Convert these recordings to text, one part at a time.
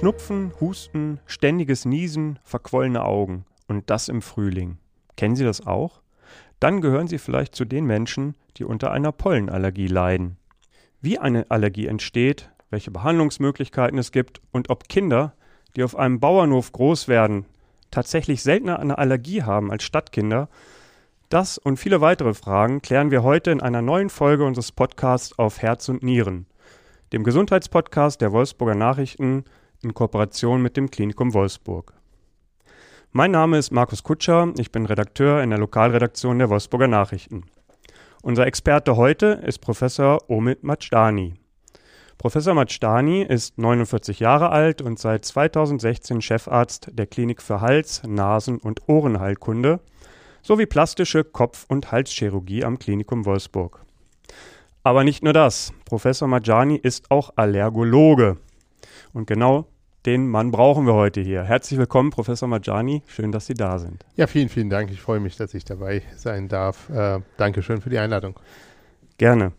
Schnupfen, Husten, ständiges Niesen, verquollene Augen. Und das im Frühling. Kennen Sie das auch? Dann gehören Sie vielleicht zu den Menschen, die unter einer Pollenallergie leiden. Wie eine Allergie entsteht, welche Behandlungsmöglichkeiten es gibt und ob Kinder, die auf einem Bauernhof groß werden, tatsächlich seltener eine Allergie haben als Stadtkinder, das und viele weitere Fragen klären wir heute in einer neuen Folge unseres Podcasts auf Herz und Nieren, dem Gesundheitspodcast der Wolfsburger Nachrichten in Kooperation mit dem Klinikum Wolfsburg. Mein Name ist Markus Kutscher, ich bin Redakteur in der Lokalredaktion der Wolfsburger Nachrichten. Unser Experte heute ist Professor Omid Majdani. Professor Majdani ist 49 Jahre alt und seit 2016 Chefarzt der Klinik für Hals-, Nasen- und Ohrenheilkunde sowie plastische Kopf- und Halschirurgie am Klinikum Wolfsburg. Aber nicht nur das. Professor Majani ist auch Allergologe. Und genau den Mann brauchen wir heute hier. Herzlich willkommen, Professor Majani. Schön, dass Sie da sind. Ja, vielen, vielen Dank. Ich freue mich, dass ich dabei sein darf. Äh, Dankeschön für die Einladung. Gerne.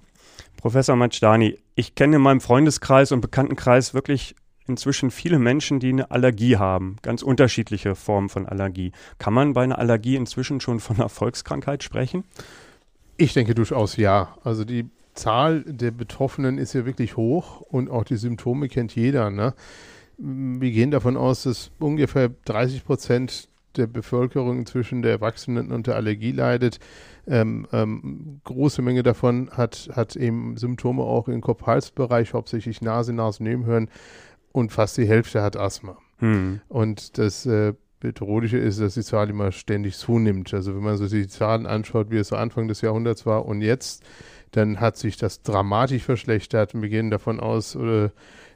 Professor Majani, ich kenne in meinem Freundeskreis und Bekanntenkreis wirklich inzwischen viele Menschen, die eine Allergie haben, ganz unterschiedliche Formen von Allergie. Kann man bei einer Allergie inzwischen schon von einer Volkskrankheit sprechen? Ich denke durchaus ja. Also die Zahl der Betroffenen ist ja wirklich hoch und auch die Symptome kennt jeder. Ne? Wir gehen davon aus, dass ungefähr 30 Prozent der Bevölkerung inzwischen der Erwachsenen unter Allergie leidet. Ähm, ähm, große Menge davon hat, hat eben Symptome auch im Kopf-Hals-Bereich, hauptsächlich Nase, Nasennebenhören und fast die Hälfte hat Asthma. Hm. Und das äh, Bedrohliche ist, dass die Zahl immer ständig zunimmt. Also wenn man so die Zahlen anschaut, wie es so Anfang des Jahrhunderts war und jetzt, dann hat sich das dramatisch verschlechtert. Wir gehen davon aus, oder,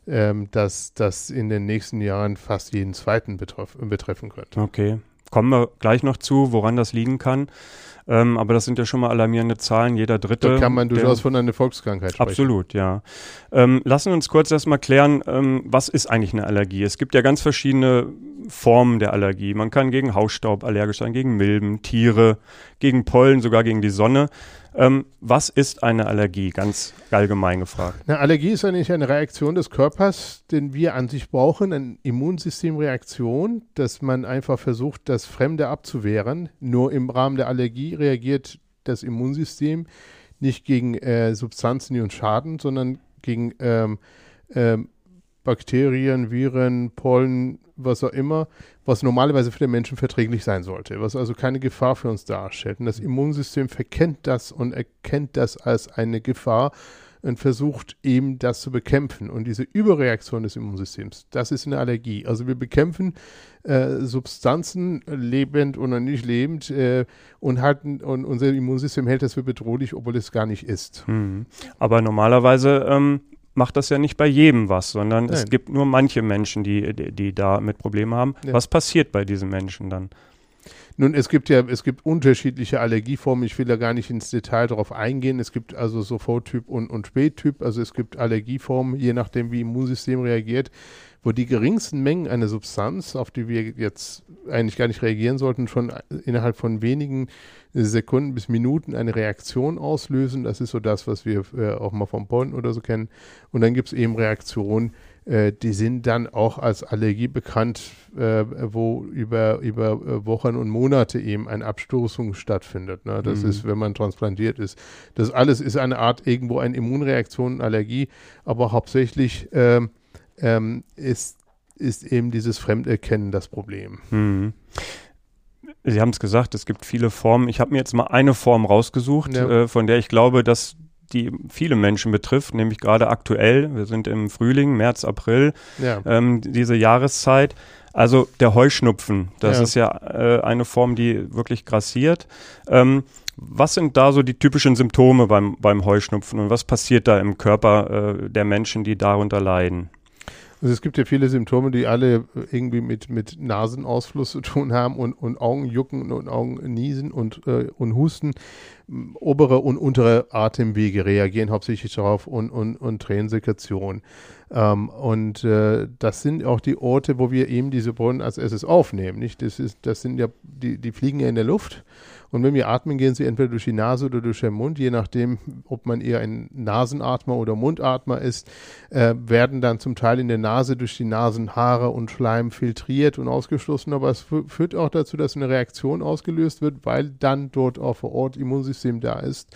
ähm, dass das in den nächsten Jahren fast jeden zweiten betreff betreffen könnte. Okay. Kommen wir gleich noch zu, woran das liegen kann. Ähm, aber das sind ja schon mal alarmierende Zahlen. Jeder Dritte. Da kann man durchaus von einer Volkskrankheit sprechen. Absolut, ja. Ähm, lassen wir uns kurz erstmal klären, ähm, was ist eigentlich eine Allergie? Es gibt ja ganz verschiedene Formen der Allergie. Man kann gegen Hausstaub allergisch sein, gegen Milben, Tiere, gegen Pollen, sogar gegen die Sonne. Ähm, was ist eine Allergie? Ganz allgemein gefragt. Eine Allergie ist eigentlich eine Reaktion des Körpers, den wir an sich brauchen, eine Immunsystemreaktion, dass man einfach versucht, das Fremde abzuwehren. Nur im Rahmen der Allergie reagiert das Immunsystem nicht gegen äh, Substanzen, die uns schaden, sondern gegen ähm, ähm, Bakterien, Viren, Pollen, was auch immer, was normalerweise für den Menschen verträglich sein sollte, was also keine Gefahr für uns darstellt. Und das Immunsystem verkennt das und erkennt das als eine Gefahr und versucht eben das zu bekämpfen. Und diese Überreaktion des Immunsystems, das ist eine Allergie. Also wir bekämpfen äh, Substanzen, lebend oder nicht lebend, äh, und, halten, und unser Immunsystem hält das für bedrohlich, obwohl es gar nicht ist. Mhm. Aber normalerweise ähm, macht das ja nicht bei jedem was, sondern Nein. es gibt nur manche Menschen, die, die, die da mit Problemen haben. Ja. Was passiert bei diesen Menschen dann? Nun, es gibt ja, es gibt unterschiedliche Allergieformen. Ich will da gar nicht ins Detail darauf eingehen. Es gibt also Soforttyp und, und Spättyp. Also es gibt Allergieformen, je nachdem, wie Immunsystem reagiert, wo die geringsten Mengen einer Substanz, auf die wir jetzt eigentlich gar nicht reagieren sollten, schon innerhalb von wenigen Sekunden bis Minuten eine Reaktion auslösen. Das ist so das, was wir äh, auch mal vom Pollen oder so kennen. Und dann gibt es eben Reaktionen, äh, die sind dann auch als Allergie bekannt, äh, wo über, über äh, Wochen und Monate eben eine Abstoßung stattfindet. Ne? Das mhm. ist, wenn man transplantiert ist. Das alles ist eine Art irgendwo eine Immunreaktion, Allergie, aber hauptsächlich ähm, ähm, ist, ist eben dieses Fremderkennen das Problem. Mhm. Sie haben es gesagt, es gibt viele Formen. Ich habe mir jetzt mal eine Form rausgesucht, ja. äh, von der ich glaube, dass die viele Menschen betrifft, nämlich gerade aktuell. Wir sind im Frühling, März, April, ja. ähm, diese Jahreszeit. Also der Heuschnupfen, das ja. ist ja äh, eine Form, die wirklich grassiert. Ähm, was sind da so die typischen Symptome beim, beim Heuschnupfen und was passiert da im Körper äh, der Menschen, die darunter leiden? Also es gibt ja viele Symptome, die alle irgendwie mit, mit Nasenausfluss zu tun haben und, und Augenjucken und Augenniesen und, äh, und Husten. obere und untere Atemwege reagieren hauptsächlich darauf und, und, und Tränensekretion. Ähm, und äh, das sind auch die Orte, wo wir eben diese Pollen als erstes aufnehmen. Nicht? Das, ist, das sind ja, die, die fliegen ja in der Luft. Und wenn wir atmen, gehen sie entweder durch die Nase oder durch den Mund, je nachdem, ob man eher ein Nasenatmer oder Mundatmer ist, äh, werden dann zum Teil in der Nase durch die Nasenhaare und Schleim filtriert und ausgeschlossen. Aber es führt auch dazu, dass eine Reaktion ausgelöst wird, weil dann dort auch vor Ort Immunsystem da ist.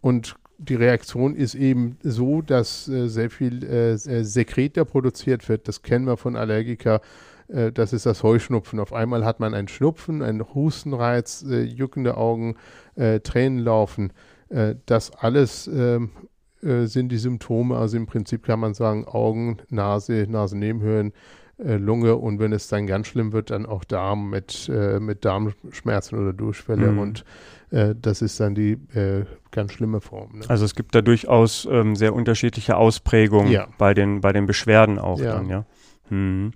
Und die Reaktion ist eben so, dass äh, sehr viel äh, Sekret da produziert wird. Das kennen wir von Allergiker. Äh, das ist das Heuschnupfen. Auf einmal hat man einen Schnupfen, einen Hustenreiz, äh, juckende Augen, äh, Tränen laufen. das alles ähm, sind die Symptome. Also im Prinzip kann man sagen Augen, Nase, Nasennebenhöhlen, Lunge und wenn es dann ganz schlimm wird, dann auch Darm mit, mit Darmschmerzen oder Durchfälle mhm. und äh, das ist dann die äh, ganz schlimme Form. Ne? Also es gibt da durchaus ähm, sehr unterschiedliche Ausprägungen ja. bei, den, bei den Beschwerden auch ja. dann, ja. Hm.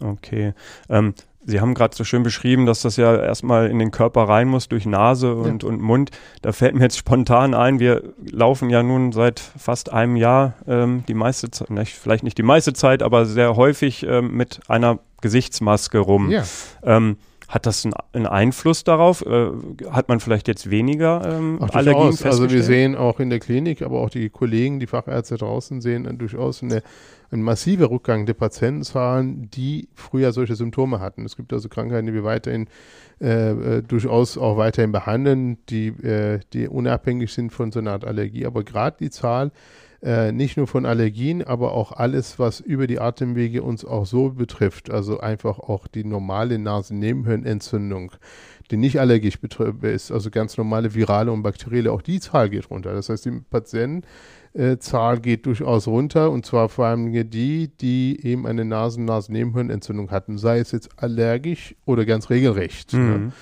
Okay. Ähm, Sie haben gerade so schön beschrieben, dass das ja erstmal in den Körper rein muss durch Nase und, ja. und Mund. Da fällt mir jetzt spontan ein, wir laufen ja nun seit fast einem Jahr ähm, die meiste Zeit, vielleicht nicht die meiste Zeit, aber sehr häufig ähm, mit einer Gesichtsmaske rum. Ja. Ähm, hat das einen, Einfluss darauf? Äh, hat man vielleicht jetzt weniger ähm, Ach, Allergien? Also wir sehen auch in der Klinik, aber auch die Kollegen, die Fachärzte draußen sehen äh, durchaus eine, ein massiver Rückgang der Patientenzahlen, die früher solche Symptome hatten. Es gibt also Krankheiten, die wir weiterhin äh, äh, durchaus auch weiterhin behandeln, die, äh, die unabhängig sind von so einer Art Allergie. Aber gerade die Zahl äh, nicht nur von Allergien, aber auch alles, was über die Atemwege uns auch so betrifft, also einfach auch die normale Nasennebenhöhlenentzündung, die nicht allergisch ist, also ganz normale virale und bakterielle, auch die Zahl geht runter. Das heißt, die Patientenzahl geht durchaus runter und zwar vor allem die, die eben eine Nasen-Nasennebenhöhlenentzündung hatten, sei es jetzt allergisch oder ganz regelrecht. Ne? Mhm. Ne?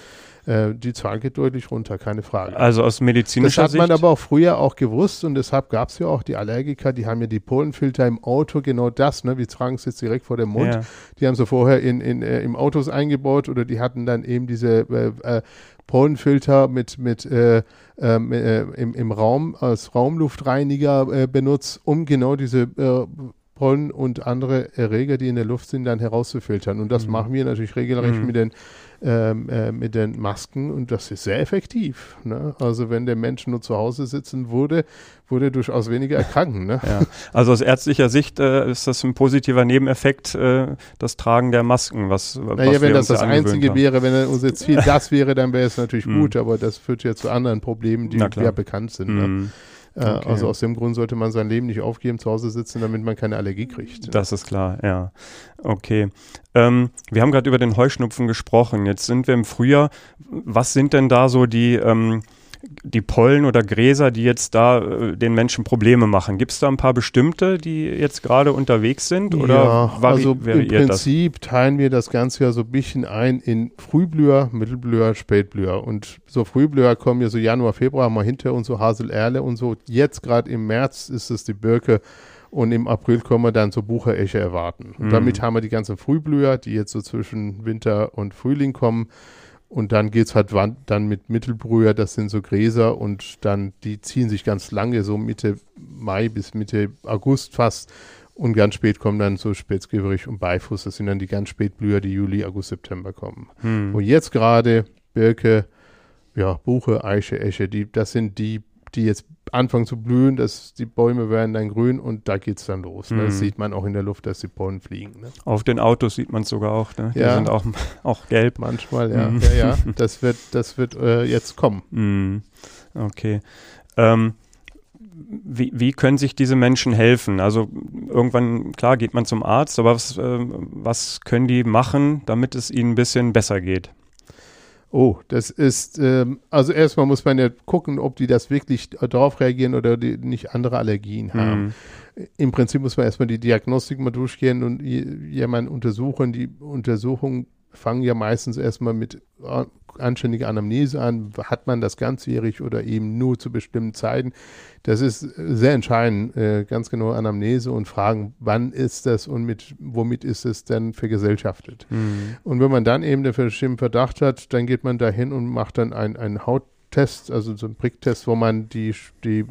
Äh, die Zahl geht deutlich runter, keine Frage. Also aus medizinischer Sicht? Das hat man aber auch früher auch gewusst und deshalb gab es ja auch die Allergiker, die haben ja die Pollenfilter im Auto, genau das, ne? wir tragen es jetzt direkt vor dem Mund, ja. die haben sie vorher in, in, äh, im Autos eingebaut oder die hatten dann eben diese äh, äh Pollenfilter mit, mit äh, ähm, äh, im, im Raum als Raumluftreiniger äh, benutzt, um genau diese äh, Pollen und andere Erreger, die in der Luft sind, dann herauszufiltern. Und das mhm. machen wir natürlich regelrecht mhm. mit den ähm, äh, mit den Masken und das ist sehr effektiv. Ne? Also wenn der Mensch nur zu Hause sitzen würde, würde er durchaus weniger erkranken. Ne? Ja. Also aus ärztlicher Sicht äh, ist das ein positiver Nebeneffekt, äh, das Tragen der Masken. Was, naja, was wenn das das Einzige haben. wäre, wenn unser Ziel das wäre, dann wäre es natürlich mhm. gut, aber das führt ja zu anderen Problemen, die ja bekannt sind. Ne? Äh, okay. Also aus dem Grund sollte man sein Leben nicht aufgeben, zu Hause sitzen, damit man keine Allergie kriegt. Das ist klar, ja. Okay. Ähm, wir haben gerade über den Heuschnupfen gesprochen. Jetzt sind wir im Frühjahr. Was sind denn da so die ähm, die Pollen oder Gräser, die jetzt da äh, den Menschen Probleme machen. Gibt es da ein paar bestimmte, die jetzt gerade unterwegs sind? Oder ja, also im Prinzip das? teilen wir das Ganze ja so ein bisschen ein in Frühblüher, Mittelblüher, Spätblüher. Und so Frühblüher kommen ja so Januar, Februar mal hinter uns, so Haselerle und so. Jetzt gerade im März ist es die Birke und im April können wir dann so Bucheresche erwarten. Und mhm. damit haben wir die ganzen Frühblüher, die jetzt so zwischen Winter und Frühling kommen. Und dann geht es halt dann mit Mittelbrüher, das sind so Gräser und dann, die ziehen sich ganz lange, so Mitte Mai bis Mitte August fast. Und ganz spät kommen dann so Spätzgeberich und Beifuß, das sind dann die ganz Spätblüher, die Juli, August, September kommen. Hm. Und jetzt gerade Birke, ja, Buche, Eiche, Esche, die, das sind die die jetzt anfangen zu blühen, dass die Bäume werden dann grün und da geht es dann los. Ne? Das mhm. sieht man auch in der Luft, dass die Pollen fliegen. Ne? Auf den Autos sieht man es sogar auch. Ne? Die ja. sind auch, auch gelb. Manchmal, ja. Mhm. Ja, ja. Das wird, das wird äh, jetzt kommen. Mhm. Okay. Ähm, wie, wie können sich diese Menschen helfen? Also irgendwann, klar, geht man zum Arzt, aber was, äh, was können die machen, damit es ihnen ein bisschen besser geht? Oh, das ist, ähm, also erstmal muss man ja gucken, ob die das wirklich darauf reagieren oder die nicht andere Allergien haben. Mhm. Im Prinzip muss man erstmal die Diagnostik mal durchgehen und jemanden untersuchen. Die Untersuchungen fangen ja meistens erstmal mit anständige Anamnese an, hat man das ganzjährig oder eben nur zu bestimmten Zeiten. Das ist sehr entscheidend, äh, ganz genau Anamnese und fragen, wann ist das und mit womit ist es denn vergesellschaftet. Mhm. Und wenn man dann eben den bestimmten Verdacht hat, dann geht man dahin und macht dann ein, ein Haut Test, also so ein Pricktest, wo man die, die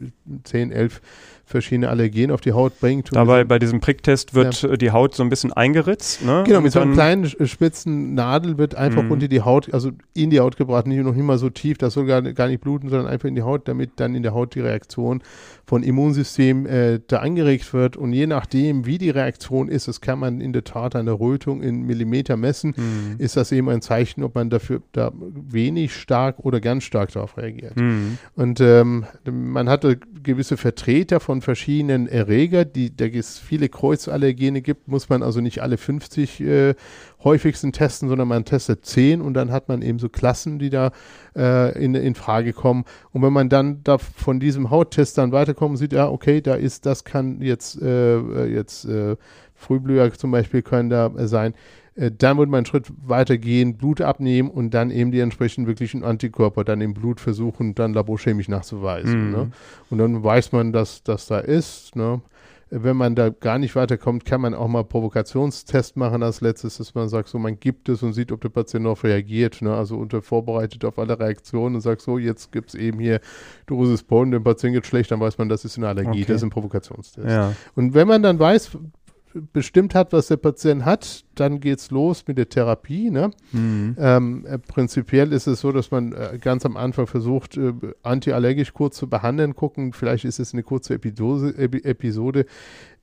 10, 11 verschiedene Allergene auf die Haut bringt. Dabei bei diesem Pricktest wird ja. die Haut so ein bisschen eingeritzt. Ne? Genau, mit so einer kleinen spitzen Nadel wird einfach mhm. unter die Haut, also in die Haut gebracht, nicht noch immer so tief, das soll gar, gar nicht bluten, sondern einfach in die Haut, damit dann in der Haut die Reaktion von Immunsystem äh, da angeregt wird. Und je nachdem, wie die Reaktion ist, das kann man in der Tat an der Rötung in Millimeter messen, mhm. ist das eben ein Zeichen, ob man dafür da wenig stark oder ganz stark darauf reagiert. Mhm. Und ähm, man hatte gewisse Vertreter von verschiedenen Erregern, die da es viele Kreuzallergene gibt, muss man also nicht alle 50 äh, häufigsten testen, sondern man testet 10 und dann hat man eben so Klassen, die da äh, in, in Frage kommen. Und wenn man dann da von diesem Hauttest dann weiterkommt, sieht, ja, okay, da ist, das kann jetzt, äh, jetzt äh, Frühblüher zum Beispiel können da sein, äh, dann würde man einen Schritt weiter gehen, Blut abnehmen und dann eben die entsprechenden wirklichen Antikörper dann im Blut versuchen, dann laborchemisch nachzuweisen. Mhm. Ne? Und dann weiß man, dass das da ist. Ne? wenn man da gar nicht weiterkommt, kann man auch mal Provokationstest machen als letztes, dass man sagt, so man gibt es und sieht, ob der Patient noch reagiert. Ne? Also unter vorbereitet auf alle Reaktionen und sagt so, jetzt gibt es eben hier Dosis Pollen, dem Patient geht schlecht, dann weiß man, das ist eine Allergie, okay. das ist ein Provokationstest. Ja. Und wenn man dann weiß, bestimmt hat, was der Patient hat, dann geht es los mit der Therapie. Ne? Mhm. Ähm, äh, prinzipiell ist es so, dass man äh, ganz am Anfang versucht, äh, antiallergisch kurz zu behandeln, gucken, vielleicht ist es eine kurze Episode, Episode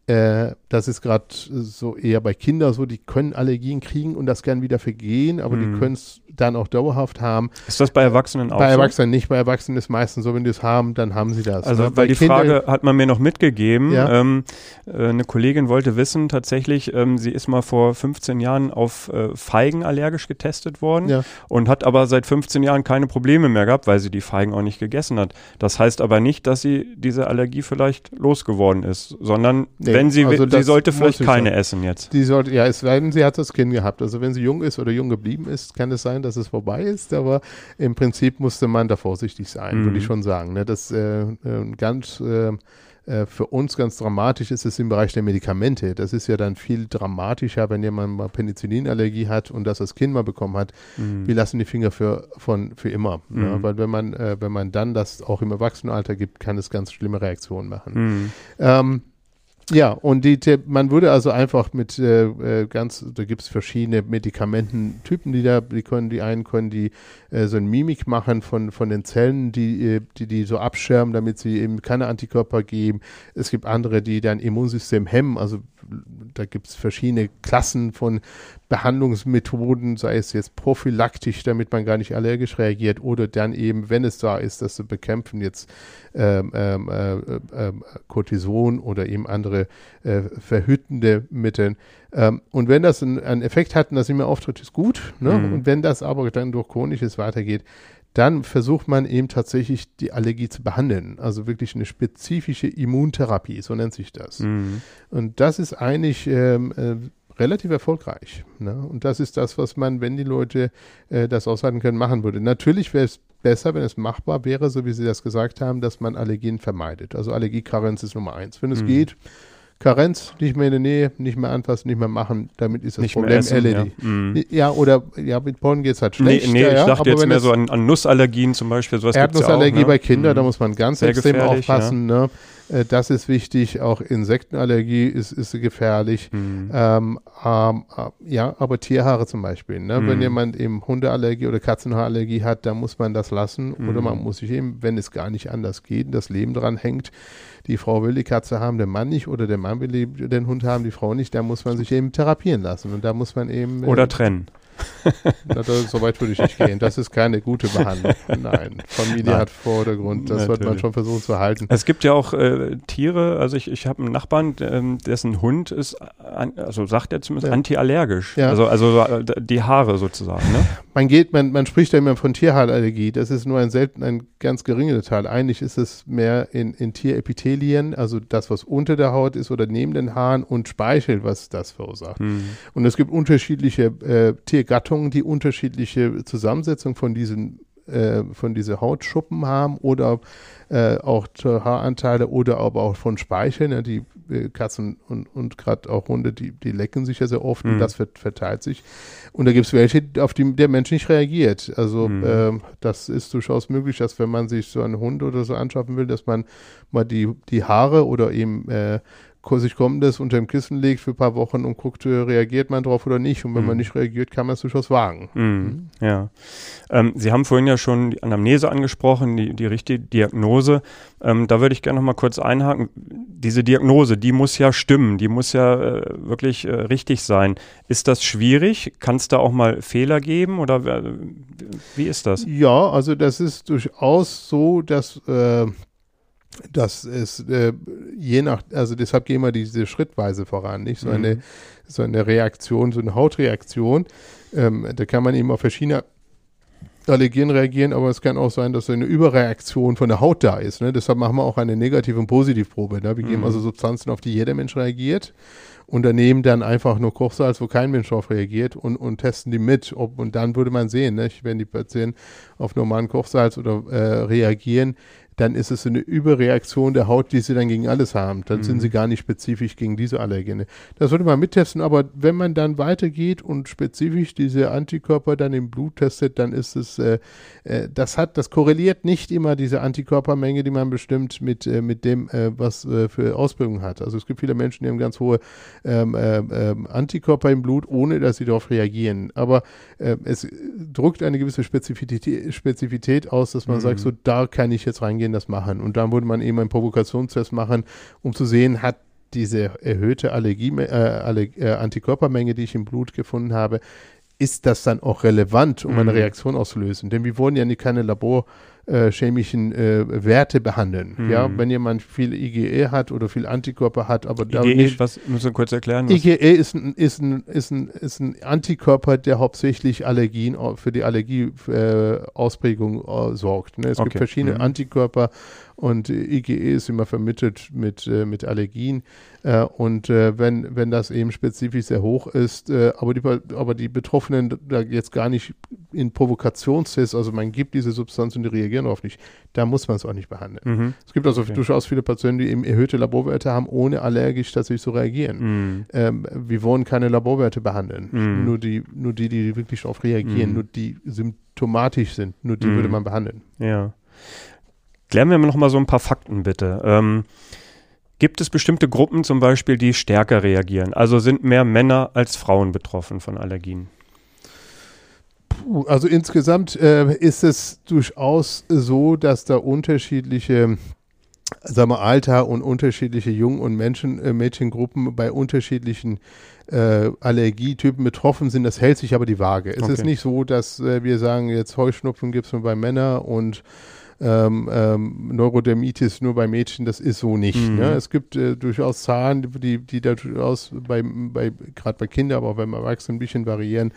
äh, das ist gerade so eher bei Kindern so, die können Allergien kriegen und das gern wieder vergehen, aber mhm. die können es dann auch dauerhaft haben. Ist das bei Erwachsenen auch Bei Erwachsenen so? nicht, bei Erwachsenen ist meistens so, wenn die es haben, dann haben sie das. Also, ne? weil die Kinder, Frage hat man mir noch mitgegeben. Ja? Ähm, äh, eine Kollegin wollte wissen, tatsächlich, ähm, sie ist mal vor 15 Jahren auf äh, Feigen allergisch getestet worden ja. und hat aber seit 15 Jahren keine Probleme mehr gehabt, weil sie die Feigen auch nicht gegessen hat. Das heißt aber nicht, dass sie diese Allergie vielleicht losgeworden ist, sondern nee wenn sie, also sie sollte vielleicht keine sagen. essen jetzt. Die sollte, ja, es sei denn, sie hat das Kind gehabt. Also wenn sie jung ist oder jung geblieben ist, kann es sein, dass es vorbei ist, aber im Prinzip musste man da vorsichtig sein, mhm. würde ich schon sagen. Ne? Das äh, äh ganz äh, äh, für uns ganz dramatisch ist es im Bereich der Medikamente. Das ist ja dann viel dramatischer, wenn jemand mal Penicillinallergie hat und das als Kind mal bekommen hat. Mhm. Wir lassen die Finger für, von, für immer. Ne? Mhm. Ne? Weil wenn man, äh, wenn man dann das auch im Erwachsenenalter gibt, kann es ganz schlimme Reaktionen machen. Mhm. Ähm, ja, und die, man würde also einfach mit äh, äh ganz, da gibt es verschiedene Medikamententypen, die da, die können, die einen können die äh, so ein Mimik machen von, von den Zellen, die, äh, die die so abschirmen, damit sie eben keine Antikörper geben. Es gibt andere, die dein Immunsystem hemmen, also da gibt es verschiedene Klassen von Behandlungsmethoden, sei es jetzt prophylaktisch, damit man gar nicht allergisch reagiert, oder dann eben, wenn es da ist, das zu bekämpfen, jetzt ähm, ähm äh, äh, Cortison oder eben andere äh, verhütende Mittel. Ähm, und wenn das einen, Effekt hat und das immer auftritt, ist gut. Ne? Mhm. Und wenn das aber dann durch chronisches weitergeht, dann versucht man eben tatsächlich die Allergie zu behandeln. Also wirklich eine spezifische Immuntherapie, so nennt sich das. Mhm. Und das ist eigentlich ähm, äh, relativ erfolgreich. Ne? Und das ist das, was man, wenn die Leute äh, das aushalten können, machen würde. Natürlich wäre es besser, wenn es machbar wäre, so wie Sie das gesagt haben, dass man Allergien vermeidet. Also Allergiekarenz ist Nummer eins. Wenn es mhm. geht, Karenz, nicht mehr in der Nähe, nicht mehr anfassen, nicht mehr machen, damit ist das nicht Problem essen, erledigt. Ja. Mhm. ja. oder ja, mit Pollen geht es halt schlecht. Nee, nee ja, ich dachte jetzt mehr so an, an, Nussallergien zum Beispiel. Sowas Erdnussallergie ja auch, ne? bei Kindern, mhm. da muss man ganz Sehr extrem aufpassen. Ne? Äh, das ist wichtig. Auch Insektenallergie ist, ist gefährlich. Mhm. Ähm, ähm, äh, ja, aber Tierhaare zum Beispiel. Ne? Mhm. Wenn jemand eben Hundeallergie oder Katzenhaarallergie hat, dann muss man das lassen. Mhm. Oder man muss sich eben, wenn es gar nicht anders geht, das Leben dran hängt, die Frau will die Katze haben, der Mann nicht, oder der Mann will den Hund haben, die Frau nicht, da muss man sich eben therapieren lassen. Und da muss man eben. Oder äh, trennen. So weit würde ich nicht gehen. Das ist keine gute Behandlung. Nein, Familie Nein. hat Vordergrund. Das Natürlich. sollte man schon versuchen zu halten. Es gibt ja auch äh, Tiere, also ich, ich habe einen Nachbarn, ähm, dessen Hund ist, an, also sagt er zumindest, ja. antiallergisch. Ja. Also, also äh, die Haare sozusagen. Ne? Man geht, man, man spricht ja immer von Tierhaarallergie. Das ist nur ein selten, ein ganz geringer Teil. Eigentlich ist es mehr in, in Tierepithelien, also das, was unter der Haut ist oder neben den Haaren und Speichel, was das verursacht. Hm. Und es gibt unterschiedliche äh, Tier Gattungen, die unterschiedliche Zusammensetzung von diesen äh, von diese Hautschuppen haben oder äh, auch Haaranteile oder aber auch von Speichel. Ne? Die äh, Katzen und, und gerade auch Hunde, die, die lecken sich ja sehr oft mhm. und das verteilt sich. Und da gibt es welche, auf die der Mensch nicht reagiert. Also mhm. äh, das ist durchaus möglich, dass wenn man sich so einen Hund oder so anschaffen will, dass man mal die, die Haare oder eben äh, sich kommen lässt, unter dem Kissen legt für ein paar Wochen und guckt, äh, reagiert man drauf oder nicht. Und wenn mhm. man nicht reagiert, kann man es durchaus wagen. Mhm. mhm. Ja. Ähm, Sie haben vorhin ja schon die Anamnese angesprochen, die, die richtige Diagnose. Ähm, da würde ich gerne noch mal kurz einhaken. Diese Diagnose, die muss ja stimmen, die muss ja äh, wirklich äh, richtig sein. Ist das schwierig? Kann es da auch mal Fehler geben oder äh, wie ist das? Ja, also das ist durchaus so, dass äh, das ist äh, je nach, also deshalb gehen wir diese schrittweise voran, nicht so mhm. eine so eine Reaktion, so eine Hautreaktion. Ähm, da kann man eben auf verschiedene Allergien reagieren, aber es kann auch sein, dass so eine Überreaktion von der Haut da ist. Ne? Deshalb machen wir auch eine Negativ- und Positivprobe. Ne? Wir mhm. geben also Substanzen, auf die jeder Mensch reagiert und daneben dann einfach nur Kochsalz, wo kein Mensch drauf reagiert und, und testen die mit. Ob, und dann würde man sehen, ne? wenn die Patienten auf normalen Kochsalz oder äh, reagieren, dann ist es eine Überreaktion der Haut, die sie dann gegen alles haben. Dann mhm. sind sie gar nicht spezifisch gegen diese Allergene. Das würde man mittesten, aber wenn man dann weitergeht und spezifisch diese Antikörper dann im Blut testet, dann ist es, äh, äh, das hat, das korreliert nicht immer diese Antikörpermenge, die man bestimmt mit, äh, mit dem, äh, was äh, für Ausbildung hat. Also es gibt viele Menschen, die haben ganz hohe ähm, äh, ähm, Antikörper im Blut, ohne dass sie darauf reagieren. Aber es drückt eine gewisse Spezifität, Spezifität aus, dass man mhm. sagt, so da kann ich jetzt reingehen Gehen das machen. Und dann würde man eben einen Provokationstest machen, um zu sehen, hat diese erhöhte Allergie, äh, Allerg äh, Antikörpermenge, die ich im Blut gefunden habe, ist das dann auch relevant, um mhm. eine Reaktion auszulösen? Denn wir wollen ja nicht keine Labor äh, chemischen äh, Werte behandeln. Mhm. Ja, wenn jemand viel IgE hat oder viel Antikörper hat, aber IgE, nicht, was müssen wir kurz erklären? IgE ist ein, ist, ein, ist, ein, ist ein Antikörper, der hauptsächlich Allergien für die Allergieausprägung äh, äh, sorgt. Ne? Es okay. gibt verschiedene mhm. Antikörper und IgE ist immer vermittelt mit, äh, mit Allergien. Äh, und äh, wenn, wenn das eben spezifisch sehr hoch ist, äh, aber, die, aber die Betroffenen da jetzt gar nicht in Provokationstests, also man gibt diese Substanz und die reagieren darauf nicht, da muss man es auch nicht behandeln. Mhm. Es gibt also okay. durchaus viele Patienten, die eben erhöhte Laborwerte haben, ohne allergisch tatsächlich zu reagieren. Mhm. Ähm, wir wollen keine Laborwerte behandeln, mhm. nur, die, nur die, die wirklich darauf reagieren, mhm. nur die symptomatisch sind, nur die würde mhm. man behandeln. Ja. Klären wir noch mal so ein paar Fakten bitte. Ähm, gibt es bestimmte Gruppen zum Beispiel, die stärker reagieren? Also sind mehr Männer als Frauen betroffen von Allergien? Puh, also insgesamt äh, ist es durchaus so, dass da unterschiedliche sagen wir, Alter und unterschiedliche Jungen- und Menschen, äh, Mädchengruppen bei unterschiedlichen äh, Allergietypen betroffen sind. Das hält sich aber die Waage. Es okay. ist nicht so, dass äh, wir sagen, jetzt Heuschnupfen gibt es nur bei Männern und ähm, ähm, Neurodermitis nur bei Mädchen, das ist so nicht. Mhm. Ne? Es gibt äh, durchaus Zahlen, die, die da durchaus bei, bei gerade bei Kindern, aber auch beim Erwachsenen ein bisschen variieren.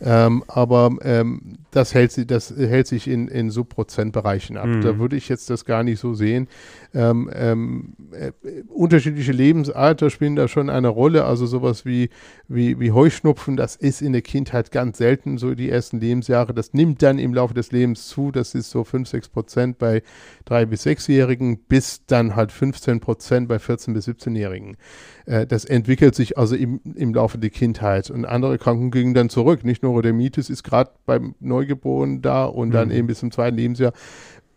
Ähm, aber ähm, das, hält, das hält sich in, in Subprozentbereichen ab. Mhm. Da würde ich jetzt das gar nicht so sehen. Ähm, ähm, äh, unterschiedliche Lebensalter spielen da schon eine Rolle. Also sowas wie, wie, wie Heuschnupfen, das ist in der Kindheit ganz selten, so die ersten Lebensjahre. Das nimmt dann im Laufe des Lebens zu. Das ist so 5, 6 Prozent bei 3- bis 6-Jährigen bis dann halt 15 Prozent bei 14- bis 17-Jährigen. Äh, das entwickelt sich also im, im Laufe der Kindheit. Und andere Kranken gingen dann zurück. Nicht Neurodermitis ist gerade beim Neugeborenen da und mhm. dann eben bis zum zweiten Lebensjahr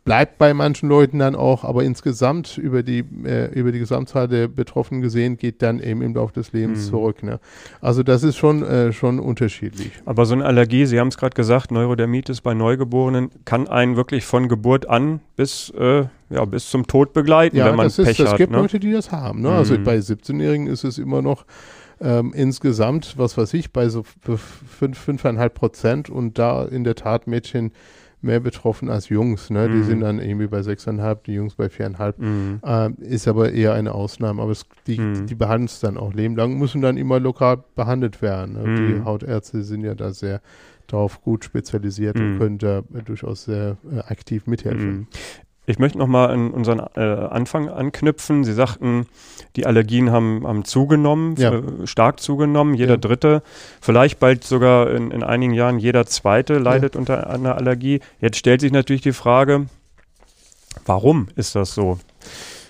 bleibt bei manchen Leuten dann auch, aber insgesamt über die, äh, über die Gesamtzahl der Betroffenen gesehen, geht dann eben im Laufe des Lebens mhm. zurück. Ne? Also das ist schon, äh, schon unterschiedlich. Aber so eine Allergie, Sie haben es gerade gesagt, Neurodermitis bei Neugeborenen kann einen wirklich von Geburt an bis, äh, ja, bis zum Tod begleiten, ja, wenn man das ist, Pech das hat. Es gibt ne? Leute, die das haben. Ne? Also mhm. Also bei 17-Jährigen ist es immer noch ähm, insgesamt, was weiß ich, bei so 5,5 Prozent und da in der Tat Mädchen mehr betroffen als Jungs. Ne? Mhm. Die sind dann irgendwie bei 6,5, die Jungs bei 4,5. Mhm. Ähm, ist aber eher eine Ausnahme. Aber es, die, mhm. die behandeln es dann auch lebenlang, müssen dann immer lokal behandelt werden. Ne? Die mhm. Hautärzte sind ja da sehr darauf gut spezialisiert und mhm. können da durchaus sehr äh, aktiv mithelfen. Ich möchte nochmal an unseren äh, Anfang anknüpfen. Sie sagten, die Allergien haben, haben zugenommen, Ja. äh, stark zugenommen. Jeder Ja. Dritte, vielleicht bald sogar in, in einigen Jahren jeder Zweite leidet unter einer Allergie. Jetzt stellt sich natürlich die Frage, warum ist das so?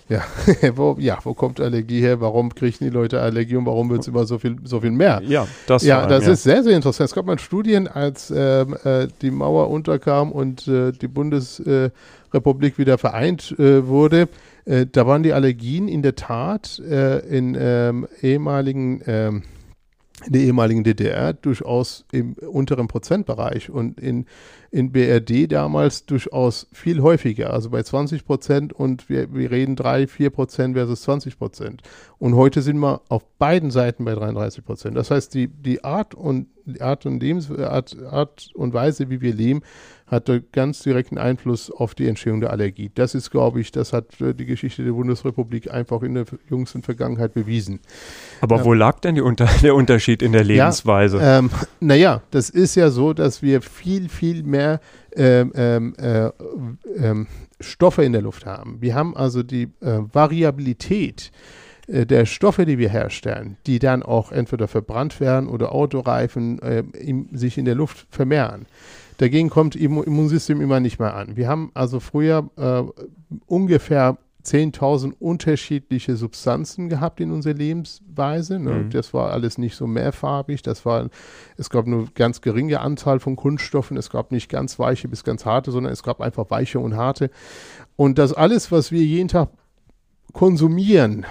Ja, wo, ja, wo kommt Allergie her? Warum kriegen die Leute Allergie und warum wird es immer so viel, so viel mehr? Ja, das ja, das ist sehr, sehr interessant. Es gab mal Studien, als ähm, äh, die Mauer unterkam und äh, die Bundesrepublik wieder vereint äh, wurde. Äh, da waren die Allergien in der Tat äh, in ähm, ehemaligen ähm, in der ehemaligen DDR durchaus im unteren Prozentbereich und in, in BRD damals durchaus viel häufiger, also bei 20 Prozent und wir, wir reden 3, 4 Prozent versus 20 Prozent. Und heute sind wir auf beiden Seiten bei 33 Prozent. Das heißt, die, die Art und die Art und Lebens, Art, Art und Weise, wie wir leben, hat einen ganz direkten Einfluss auf die Entstehung der Allergie. Das ist, glaube ich, das hat äh, die Geschichte der Bundesrepublik einfach in der jüngsten Vergangenheit bewiesen. Aber wo lag denn Unter der Unterschied in der Lebensweise? Ähm, naja, das ist ja so, dass wir viel, viel mehr ähm, ähm, äh, ähm, Stoffe in der Luft haben. Wir haben also die äh, Variabilität äh, der Stoffe, die wir herstellen, die dann auch entweder verbrannt werden oder Autoreifen äh, im, sich in der Luft vermehren. Dagegen kommt Immu Immunsystem immer nicht mehr an. Wir haben also früher äh, ungefähr 10.000 unterschiedliche Substanzen gehabt in unserer Lebensweise. Ne? Mhm. Das war alles nicht so mehrfarbig. Das war, es gab nur ganz geringe Anzahl von Kunststoffen. Es gab nicht ganz weiche bis ganz harte, sondern es gab einfach weiche und harte. Und das alles, was wir jeden Tag konsumieren,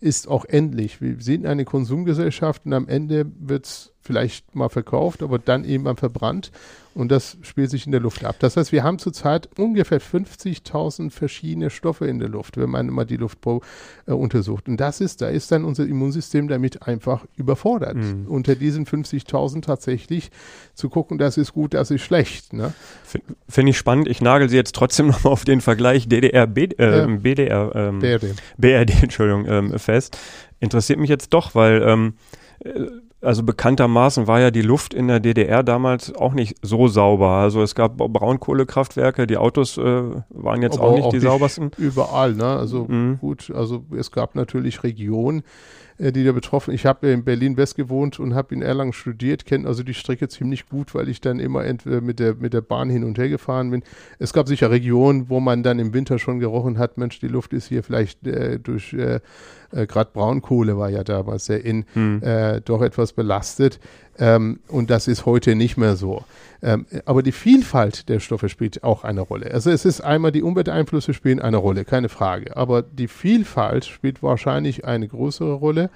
ist auch endlich. Wir sind eine Konsumgesellschaft und am Ende wird es vielleicht mal verkauft, aber dann eben mal verbrannt und das spielt sich in der Luft ab. Das heißt, wir haben zurzeit ungefähr 50.000 verschiedene Stoffe in der Luft, wenn man mal die Luft äh, untersucht. Und das ist, da ist dann unser Immunsystem damit einfach überfordert. Mhm. Unter diesen 50.000 tatsächlich zu gucken, das ist gut, das ist schlecht. Ne? Finde ich spannend. Ich nagel Sie jetzt trotzdem nochmal auf den Vergleich DDR, B, äh, Ja. BDR, ähm, BRD. BRD, Entschuldigung, ähm, fest. Interessiert mich jetzt doch, weil ähm, äh, also bekanntermaßen war ja die Luft in der DDR damals auch nicht so sauber. Also es gab Braunkohlekraftwerke, die Autos äh, waren jetzt Aber auch nicht auch die nicht saubersten. Überall, ne? Also Mhm. gut, also es gab natürlich Regionen, äh, die da betroffen. Ich habe in Berlin West gewohnt und habe in Erlangen studiert, kenne also die Strecke ziemlich gut, weil ich dann immer entweder mit der mit der Bahn hin und her gefahren bin. Es gab sicher Regionen, wo man dann im Winter schon gerochen hat, Mensch, die Luft ist hier vielleicht äh, durch äh, äh, gerade Braunkohle war ja damals sehr in, Hm. äh, doch etwas belastet. Ähm, und das ist heute nicht mehr so. Ähm, aber die Vielfalt der Stoffe spielt auch eine Rolle. Also es ist einmal die Umwelteinflüsse spielen eine Rolle, keine Frage. Aber die Vielfalt spielt wahrscheinlich eine größere Rolle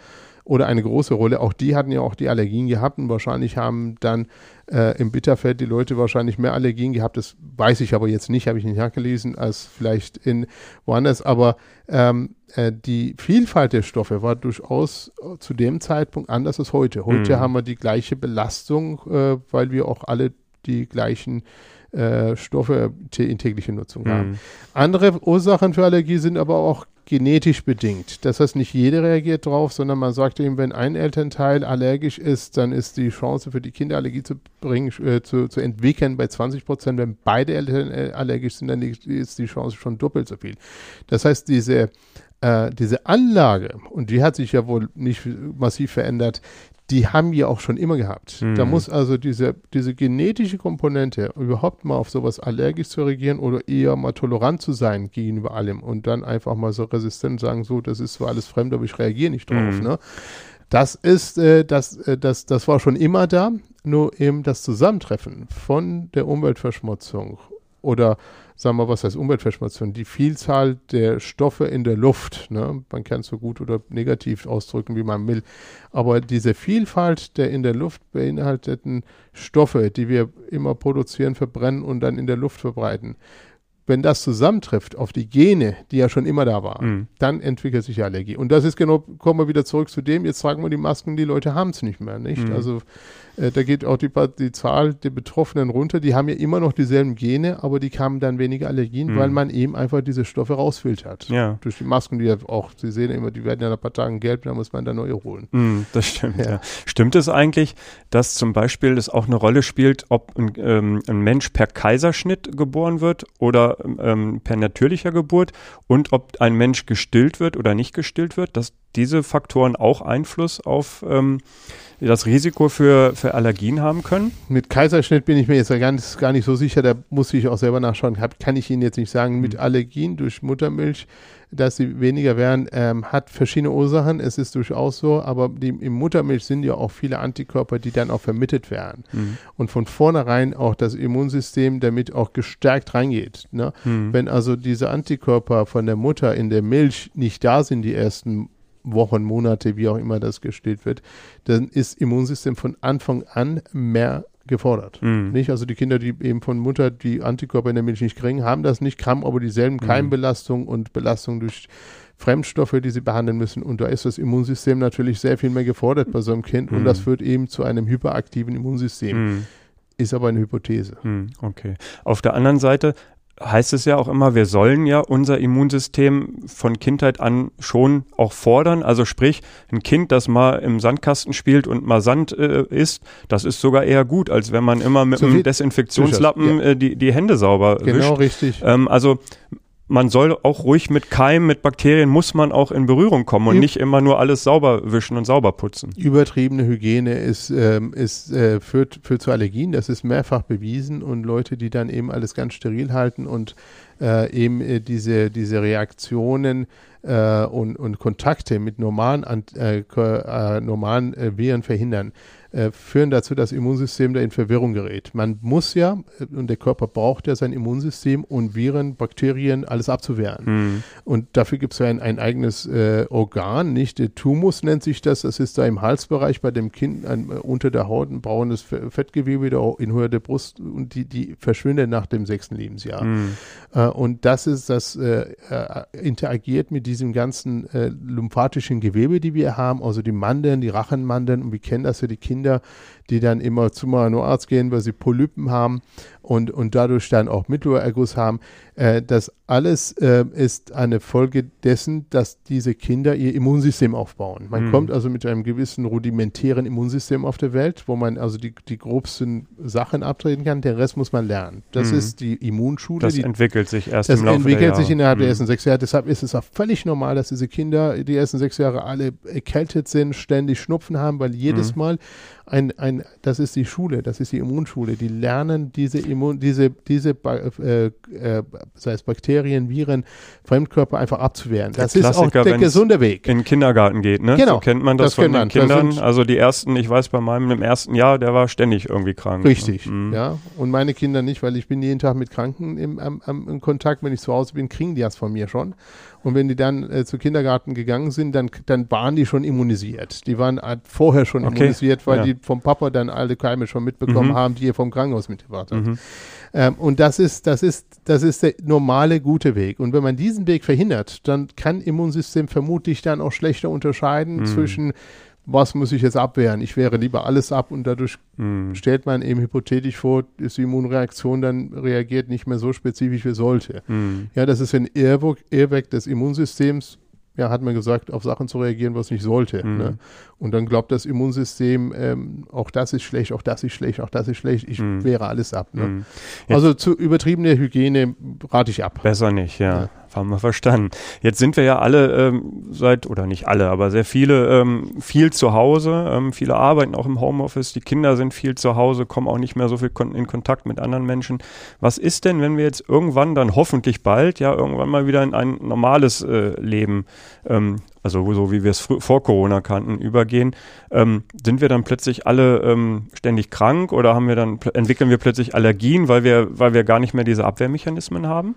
oder eine große Rolle. Auch die hatten ja auch die Allergien gehabt und wahrscheinlich haben dann äh, im Bitterfeld die Leute wahrscheinlich mehr Allergien gehabt. Das weiß ich aber jetzt nicht, habe ich nicht nachgelesen, als vielleicht in woanders. Aber ähm, äh, die Vielfalt der Stoffe war durchaus äh, zu dem Zeitpunkt anders als heute. Heute Mhm. haben wir die gleiche Belastung, äh, weil wir auch alle die gleichen äh, Stoffe tä- in täglicher Nutzung haben. Hm. Andere Ursachen für Allergie sind aber auch genetisch bedingt. Das heißt, nicht jeder reagiert drauf, sondern man sagt eben, wenn ein Elternteil allergisch ist, dann ist die Chance für die Kinder Allergie zu bringen, äh, zu, zu entwickeln bei 20 Prozent. Wenn beide Eltern äh, allergisch sind, dann ist die Chance schon doppelt so viel. Das heißt, diese, äh, diese Anlage, und die hat sich ja wohl nicht massiv verändert, die haben wir auch schon immer gehabt. Da Mhm. muss also diese, diese genetische Komponente überhaupt mal auf sowas allergisch zu reagieren oder eher mal tolerant zu sein gegenüber allem und dann einfach mal so resistent sagen, so, das ist zwar alles fremd, aber ich reagiere nicht drauf. Mhm. Ne? Das ist, äh, das, äh, das, das war schon immer da, nur eben das Zusammentreffen von der Umweltverschmutzung oder sagen wir, was heißt Umweltverschmutzung? Die Vielzahl der Stoffe in der Luft. Ne? Man kann es so gut oder negativ ausdrücken, wie man will. Aber diese Vielfalt der in der Luft beinhalteten Stoffe, die wir immer produzieren, verbrennen und dann in der Luft verbreiten, wenn das zusammentrifft auf die Gene, die ja schon immer da waren, Hm. dann entwickelt sich Allergie. Und das ist genau, kommen wir wieder zurück zu dem, jetzt tragen wir die Masken, die Leute haben es nicht mehr, nicht? Mhm. Also äh, da geht auch die, die Zahl der Betroffenen runter, die haben ja immer noch dieselben Gene, aber die haben dann weniger Allergien, Mhm. weil man eben einfach diese Stoffe rausfiltert. Ja. Durch die Masken, die ja auch, Sie sehen ja immer, die werden ja nach ein paar Tagen gelb, da muss man dann neue holen. Hm, das stimmt, ja. Ja. Stimmt es eigentlich, dass zum Beispiel es auch eine Rolle spielt, ob ein, ähm, ein Mensch per Kaiserschnitt geboren wird oder per, ähm, per natürlicher Geburt und ob ein Mensch gestillt wird oder nicht gestillt wird, dass diese Faktoren auch Einfluss auf ähm, das Risiko für, für Allergien haben können? Mit Kaiserschnitt bin ich mir jetzt gar nicht, gar nicht so sicher, da muss ich auch selber nachschauen. Hab, kann ich Ihnen jetzt nicht sagen. Mit hm. Allergien durch Muttermilch, dass sie weniger werden, ähm, hat verschiedene Ursachen. Es ist durchaus so, aber die, im Muttermilch sind ja auch viele Antikörper, die dann auch vermittelt werden. Mhm. Und von vornherein auch das Immunsystem damit auch gestärkt reingeht. Ne? Mhm. Wenn also diese Antikörper von der Mutter in der Milch nicht da sind, die ersten Wochen, Monate, wie auch immer das gestillt wird, dann ist Immunsystem von Anfang an mehr gefordert. Mhm. Nicht? Also die Kinder, die eben von Mutter die Antikörper in der Milch nicht kriegen, haben das nicht, haben aber dieselben mhm. Keimbelastungen und Belastungen durch Fremdstoffe, die sie behandeln müssen. Und da ist das Immunsystem natürlich sehr viel mehr gefordert bei so einem Kind mhm. und das führt eben zu einem hyperaktiven Immunsystem. Mhm. Ist aber eine Hypothese. Mhm. Okay. Auf der anderen Seite heißt es ja auch immer, wir sollen ja unser Immunsystem von Kindheit an schon auch fordern. Also sprich, ein Kind, das mal im Sandkasten spielt und mal Sand äh, isst, das ist sogar eher gut, als wenn man immer mit so einem Desinfektionslappen ja. äh, die, die Hände sauber genau, wischt. Genau, richtig. Ähm, also man soll auch ruhig mit Keimen, mit Bakterien muss man auch in Berührung kommen und nicht immer nur alles sauber wischen und sauber putzen. Übertriebene Hygiene ist, ähm, ist äh, führt, führt zu Allergien, das ist mehrfach bewiesen und Leute, die dann eben alles ganz steril halten und äh, eben äh, diese, diese Reaktionen äh, und, und Kontakte mit normalen, äh, äh, normalen Viren verhindern äh, führen dazu, dass das Immunsystem da in Verwirrung gerät. Man muss ja, äh, und der Körper braucht ja sein Immunsystem, um Viren, Bakterien, alles abzuwehren. Mhm. Und dafür gibt es ja ein, ein eigenes äh, Organ, nicht? Der Tumus nennt sich das, das ist da im Halsbereich bei dem Kind ein, äh, unter der Haut ein braunes Fettgewebe da in Höhe der Brust und die, die verschwindet nach dem sechsten Lebensjahr. Mhm. Äh, und das ist, das interagiert mit diesem ganzen lymphatischen Gewebe, die wir haben, also die Mandeln, die Rachenmandeln und wir kennen das für die Kinder Kinder, die dann immer zum Arzt gehen, weil sie Polypen haben und, und dadurch dann auch Mittelohrerguss haben. Äh, das alles äh, ist eine Folge dessen, dass diese Kinder ihr Immunsystem aufbauen. Man mhm. kommt also mit einem gewissen rudimentären Immunsystem auf der Welt, wo man also die, die grobsten Sachen abtreten kann. Den Rest muss man lernen. Das mhm. ist die Immunschule. Das die, entwickelt sich erst im Laufe Das entwickelt sich innerhalb mhm. der ersten sechs Jahre. Deshalb ist es auch völlig normal, dass diese Kinder die ersten sechs Jahre alle erkältet sind, ständig Schnupfen haben, weil jedes mhm. Mal ein, ein, das ist die Schule, das ist die Immunschule. Die lernen diese Immun, diese, diese, äh, äh, sei es Bakterien, Viren, Fremdkörper einfach abzuwehren. Das der ist auch der gesunde Weg. In den Kindergarten geht, ne? Genau. So kennt man das, das von den Kindern. Also die ersten, ich weiß bei meinem im ersten Jahr, der war ständig irgendwie krank. Richtig, mhm. ja. Und meine Kinder nicht, weil ich bin jeden Tag mit Kranken im, am, am, im Kontakt. Wenn ich zu Hause bin, kriegen die das von mir schon. Und wenn die dann äh, zu Kindergarten gegangen sind, dann, dann waren die schon immunisiert. Die waren halt vorher schon okay. immunisiert, weil ja. die vom Papa dann alle Keime schon mitbekommen mhm. haben, die ihr vom Krankenhaus mitgebracht hat. Mhm. Ähm, und das ist, das ist, das ist der normale, gute Weg. Und wenn man diesen Weg verhindert, dann kann Immunsystem vermutlich dann auch schlechter unterscheiden mhm. zwischen was muss ich jetzt abwehren? Ich wehre lieber alles ab und dadurch mm. stellt man eben hypothetisch vor, ist die Immunreaktion dann reagiert nicht mehr so spezifisch wie sollte. Mm. Ja, das ist ein Irrweg des Immunsystems, ja, hat man gesagt, auf Sachen zu reagieren, was nicht sollte. Mhm. Ne? Und dann glaubt das Immunsystem, ähm, auch das ist schlecht, auch das ist schlecht, auch das ist schlecht, ich mhm. wehre alles ab. Ne? Mhm. Also zu übertriebener Hygiene rate ich ab. Besser nicht, ja. ja. Haben wir verstanden. Jetzt sind wir ja alle ähm, seit, oder nicht alle, aber sehr viele ähm, viel zu Hause. Ähm, viele arbeiten auch im Homeoffice. Die Kinder sind viel zu Hause, kommen auch nicht mehr so viel kon in Kontakt mit anderen Menschen. Was ist denn, wenn wir jetzt irgendwann dann hoffentlich bald, ja, irgendwann mal wieder in ein normales äh, Leben, ähm, also so wie wir es vor Corona kannten, übergehen? Ähm, sind wir dann plötzlich alle ähm, ständig krank oder haben wir dann, entwickeln wir plötzlich Allergien, weil wir, weil wir gar nicht mehr diese Abwehrmechanismen haben?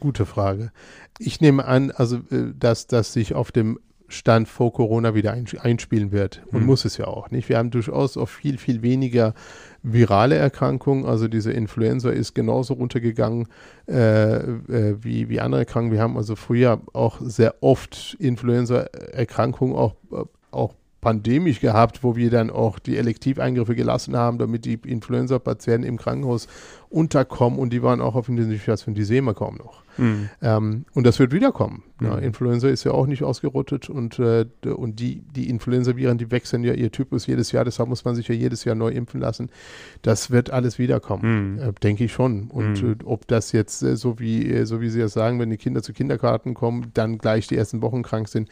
Gute Frage. Ich nehme an, also äh, dass das sich auf dem Stand vor Corona wieder einspielen wird und mhm. muss es ja auch nicht. Wir haben durchaus auch viel, viel weniger virale Erkrankungen. Also diese Influenza ist genauso runtergegangen äh, äh, wie, wie andere Erkrankungen. Wir haben also früher auch sehr oft Influenza-Erkrankungen auch, äh, auch pandemisch gehabt, wo wir dann auch die Elektiveingriffe gelassen haben, damit die Influenza-Patienten im Krankenhaus unterkommen und die waren auch auf Intensivstation, die sehen wir kaum noch. Mhm. Ähm, und das wird wiederkommen. Mhm. Ja, Influenza ist ja auch nicht ausgerottet und, äh, und die, die Influenza-Viren, die wechseln ja ihr Typus jedes Jahr, deshalb muss man sich ja jedes Jahr neu impfen lassen. Das wird alles wiederkommen, mhm. äh, denke ich schon. Und mhm. äh, ob das jetzt äh, so wie äh, so wie Sie ja sagen, wenn die Kinder zu Kindergarten kommen, dann gleich die ersten Wochen krank sind.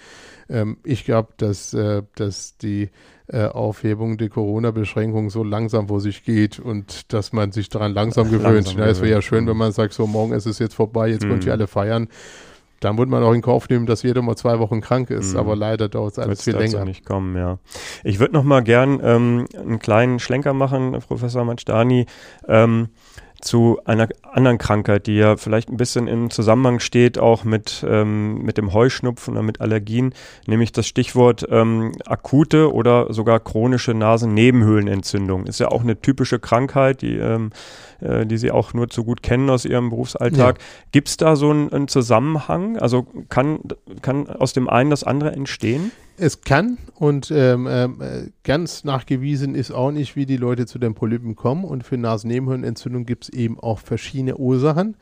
Ähm, ich glaube, dass, äh, dass die Aufhebung der Corona-Beschränkungen so langsam vor sich geht und dass man sich daran langsam gewöhnt. Langsam ja, es wäre ja schön, wenn mhm. man sagt, so morgen ist es jetzt vorbei, jetzt mhm. könnt ihr alle feiern. Dann würde man auch in Kauf nehmen, dass jeder mal zwei Wochen krank ist, mhm. aber leider dauert es alles viel länger. nicht kommen, ja. Ich würde noch mal gern ähm, einen kleinen Schlenker machen, Professor Majstani. Ähm, zu einer anderen Krankheit, die ja vielleicht ein bisschen im Zusammenhang steht, auch mit, ähm, mit dem Heuschnupfen oder mit Allergien, nämlich das Stichwort ähm, akute oder sogar chronische Nasennebenhöhlenentzündung. Ist ja auch eine typische Krankheit, die, ähm, äh, die Sie auch nur zu gut kennen aus Ihrem Berufsalltag. Ja. Gibt es da so einen, einen Zusammenhang? Also kann, kann aus dem einen das andere entstehen? Es kann und ähm, äh, ganz nachgewiesen ist auch nicht, wie die Leute zu den Polypen kommen. Und für Nasennebenhöhlenentzündung gibt es eben auch verschiedene Ursachen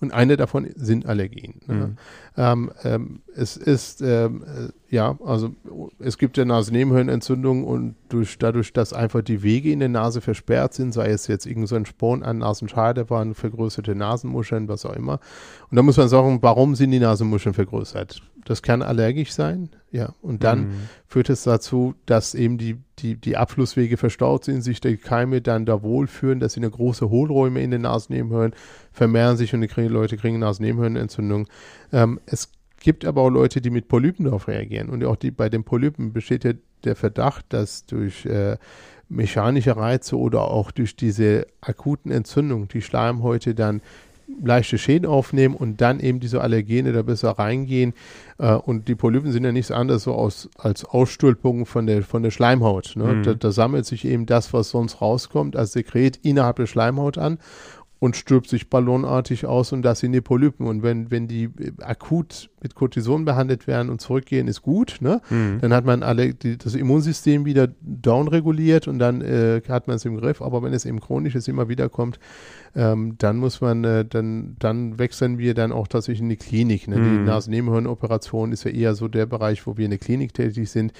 und eine davon sind Allergien. Ne? Mhm. Ähm, ähm, es ist, ähm, äh, ja, also es gibt ja Nasennebenhöhlenentzündung und durch, dadurch, dass einfach die Wege in der Nase versperrt sind, sei es jetzt irgend so ein Sporn an Nasenscheide waren, vergrößerte Nasenmuscheln, was auch immer. Und da muss man sagen, warum sind die Nasenmuscheln vergrößert? Das kann allergisch sein, ja. Und dann mhm. führt es dazu, dass eben die, die, die Abflusswege verstaut sind, sich die Keime dann da wohlführen, dass sie eine große Hohlräume in den Nasennebenhöhlen vermehren sich und die kriegen, Leute kriegen Nasennebenhöhlenentzündung. Ähm, es gibt aber auch Leute, die mit Polypen darauf reagieren. Und auch die, bei den Polypen besteht ja der Verdacht, dass durch äh, mechanische Reize oder auch durch diese akuten Entzündungen die Schleimhäute dann leichte Schäden aufnehmen und dann eben diese Allergene da besser reingehen. Äh, und die Polypen sind ja nichts anderes so aus, als Ausstülpungen von der, von der Schleimhaut. Ne? Mhm. Da, da, sammelt sich eben das, was sonst rauskommt, als Sekret innerhalb der Schleimhaut an und stülpt sich ballonartig aus und das sind die Polypen. Und wenn, wenn die akut mit Cortison behandelt werden und zurückgehen, ist gut. Ne? Mhm. Dann hat man alle die, das Immunsystem wieder down reguliert und dann äh, hat man es im Griff. Aber wenn es eben chronisch ist, immer wieder kommt, ähm, dann muss man, äh, dann, dann wechseln wir dann auch tatsächlich in die Klinik. Ne? Mhm. Die Nasennebenhöhlenoperation ist ja eher so der Bereich, wo wir in der Klinik tätig sind.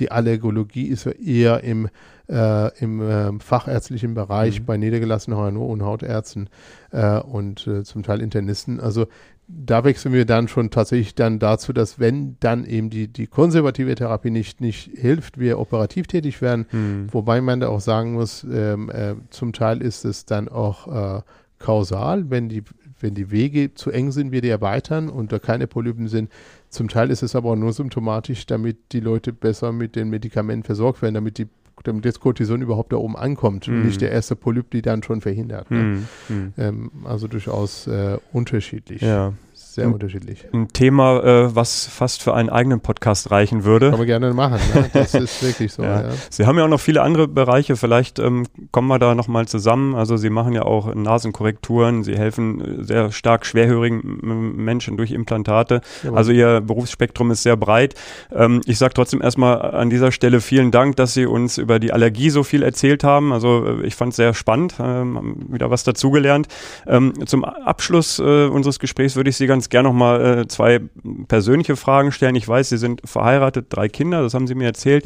Die Allergologie ist ja eher im, äh, im äh, fachärztlichen Bereich mhm. bei niedergelassenen HNO und Hautärzten äh, und äh, zum Teil Internisten. Also da wechseln wir dann schon tatsächlich dann dazu, dass wenn dann eben die, die konservative Therapie nicht, nicht hilft, wir operativ tätig werden. Mhm. Wobei man da auch sagen muss, ähm, äh, zum Teil ist es dann auch äh, kausal, wenn die, wenn die Wege zu eng sind, wir die erweitern und da keine Polypen sind. Zum Teil ist es aber auch nur symptomatisch, damit die Leute besser mit den Medikamenten versorgt werden, damit die damit das Cortison überhaupt da oben ankommt mm. und nicht der erste Polyp, die dann schon verhindert. Ne? Mm. Ähm, also durchaus äh, unterschiedlich. Ja sehr ein, unterschiedlich. Ein Thema, äh, was fast für einen eigenen Podcast reichen würde. Kann man gerne machen. Ne? Das ist wirklich so. Ja. Ja. Sie haben ja auch noch viele andere Bereiche. Vielleicht ähm, kommen wir da nochmal zusammen. Also Sie machen ja auch Nasenkorrekturen. Sie helfen äh, sehr stark schwerhörigen Menschen durch Implantate. Ja, also Ihr Berufsspektrum ist sehr breit. Ähm, ich sage trotzdem erstmal an dieser Stelle vielen Dank, dass Sie uns über die Allergie so viel erzählt haben. Also äh, ich fand es sehr spannend. Ähm, wieder was dazugelernt. Ähm, zum Abschluss äh, unseres Gesprächs würde ich Sie ganz gerne noch mal äh, zwei persönliche Fragen stellen. Ich weiß, Sie sind verheiratet, drei Kinder, das haben Sie mir erzählt.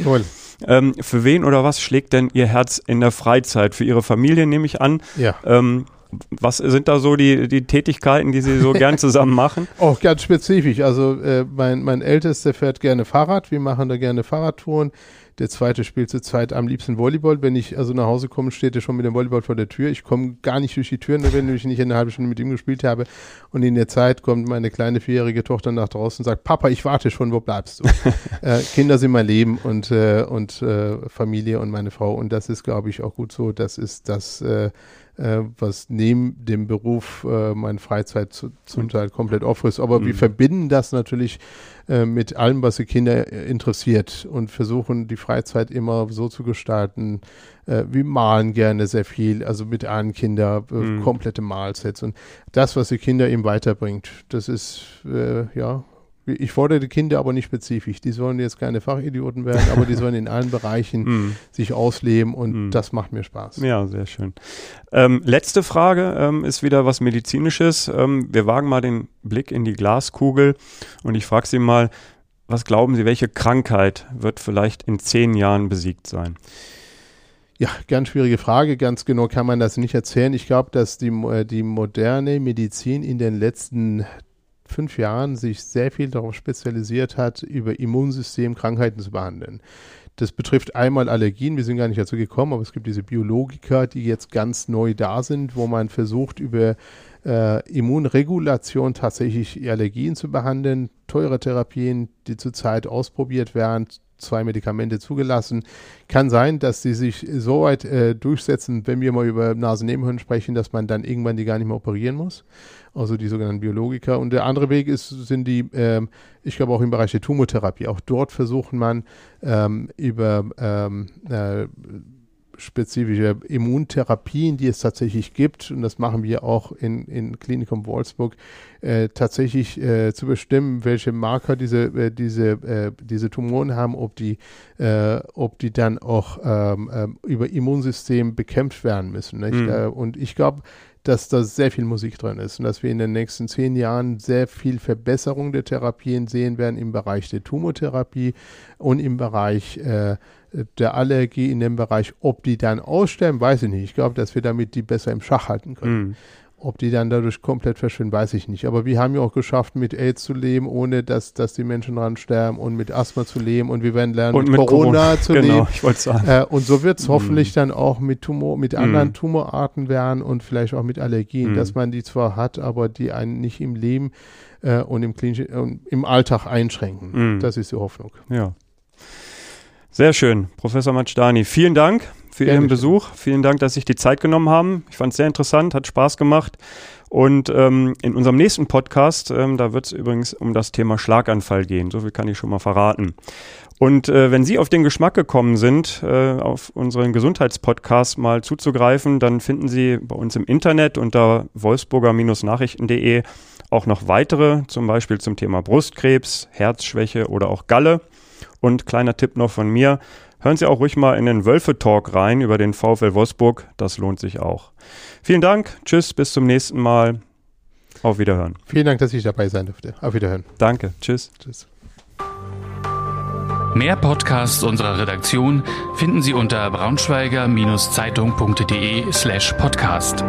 Ähm, für wen oder was schlägt denn Ihr Herz in der Freizeit? Für Ihre Familie nehme ich an. Ja. Ähm, was sind da so die, die Tätigkeiten, die Sie so gern zusammen machen? Auch ganz spezifisch. Also äh, mein, mein Ältester fährt gerne Fahrrad. Wir machen da gerne Fahrradtouren. Der zweite spielt zurzeit am liebsten Volleyball. Wenn ich also nach Hause komme, steht er schon mit dem Volleyball vor der Tür. Ich komme gar nicht durch die Tür, wenn ich nicht eine halbe Stunde mit ihm gespielt habe. Und in der Zeit kommt meine kleine vierjährige Tochter nach draußen und sagt, Papa, ich warte schon, wo bleibst du? äh, Kinder sind mein Leben und, äh, und äh, Familie und meine Frau. Und das ist, glaube ich, auch gut so. Das ist das, äh, was neben dem Beruf äh, meine Freizeit zu, zum Teil komplett auffrisst. Aber mhm. wir verbinden das natürlich äh, mit allem, was die Kinder äh, interessiert und versuchen die Freizeit immer so zu gestalten. Äh, wir malen gerne sehr viel, also mit allen Kindern äh, mhm. komplette Malsets und das, was die Kinder eben weiterbringt, das ist ja Ich fordere die Kinder aber nicht spezifisch. Die sollen jetzt keine Fachidioten werden, aber die sollen in allen Bereichen mm. sich ausleben und mm. das macht mir Spaß. Ja, sehr schön. Ähm, letzte Frage ähm, ist wieder was Medizinisches. Ähm, wir wagen mal den Blick in die Glaskugel und ich frage Sie mal, was glauben Sie, welche Krankheit wird vielleicht in zehn Jahren besiegt sein? Ja, ganz schwierige Frage. Ganz genau kann man das nicht erzählen. Ich glaube, dass die, äh, die moderne Medizin in den letzten fünf Jahren sich sehr viel darauf spezialisiert hat, über Immunsystem Krankheiten zu behandeln. Das betrifft einmal Allergien, wir sind gar nicht dazu gekommen, aber es gibt diese Biologiker, die jetzt ganz neu da sind, wo man versucht, über äh, Immunregulation tatsächlich Allergien zu behandeln, teure Therapien, die zurzeit ausprobiert werden, zwei Medikamente zugelassen. Kann sein, dass sie sich so weit äh, durchsetzen, wenn wir mal über Nasennebenhöhlen sprechen, dass man dann irgendwann die gar nicht mehr operieren muss also die sogenannten Biologika. Und der andere Weg ist, sind die, ähm, ich glaube auch im Bereich der Tumortherapie. Auch dort versucht man ähm, über ähm, äh, spezifische Immuntherapien, die es tatsächlich gibt, und das machen wir auch in, in Klinikum Wolfsburg, äh, tatsächlich äh, zu bestimmen, welche Marker diese, äh, diese, äh, diese Tumoren haben, ob die, äh, ob die dann auch ähm, ähm, über Immunsystem bekämpft werden müssen. Mhm. und ich glaube, dass da sehr viel Musik drin ist und dass wir in den nächsten zehn Jahren sehr viel Verbesserung der Therapien sehen werden im Bereich der Tumortherapie und im Bereich äh, der Allergie, in dem Bereich, ob die dann aussterben, weiß ich nicht. Ich glaube, dass wir damit die besser im Schach halten können. Mhm. Ob die dann dadurch komplett verschwinden, weiß ich nicht. Aber wir haben ja auch geschafft, mit AIDS zu leben, ohne dass, dass die Menschen dran sterben und mit Asthma zu leben und wir werden lernen, und mit, mit Corona, Corona, zu genau, leben. Ich wollte sagen. Äh, und so wird es mm. hoffentlich dann auch mit Tumor, mit anderen mm. Tumorarten werden und vielleicht auch mit Allergien, mm. dass man die zwar hat, aber die einen nicht im Leben äh, und im klinischen, äh, im Alltag einschränken. Mm. Das ist die Hoffnung. Ja. Sehr schön, Professor Matschdani. Vielen Dank für Ihren Besuch. Vielen Dank, dass Sie sich die Zeit genommen haben. Ich fand es sehr interessant, hat Spaß gemacht. Und ähm, in unserem nächsten Podcast, ähm, da wird es übrigens um das Thema Schlaganfall gehen. So viel kann ich schon mal verraten. Und äh, wenn Sie auf den Geschmack gekommen sind, äh, auf unseren Gesundheitspodcast mal zuzugreifen, dann finden Sie bei uns im Internet unter wolfsburger-nachrichten.de auch noch weitere, zum Beispiel zum Thema Brustkrebs, Herzschwäche oder auch Galle. Und kleiner Tipp noch von mir, Hören Sie auch ruhig mal in den Wölfe-Talk rein über den VfL Wolfsburg. Das lohnt sich auch. Vielen Dank. Tschüss. Bis zum nächsten Mal. Auf Wiederhören. Vielen Dank, dass ich dabei sein durfte. Auf Wiederhören. Danke. Tschüss. Tschüss. Mehr Podcasts unserer Redaktion finden Sie unter braunschweiger-zeitung.de slash podcast.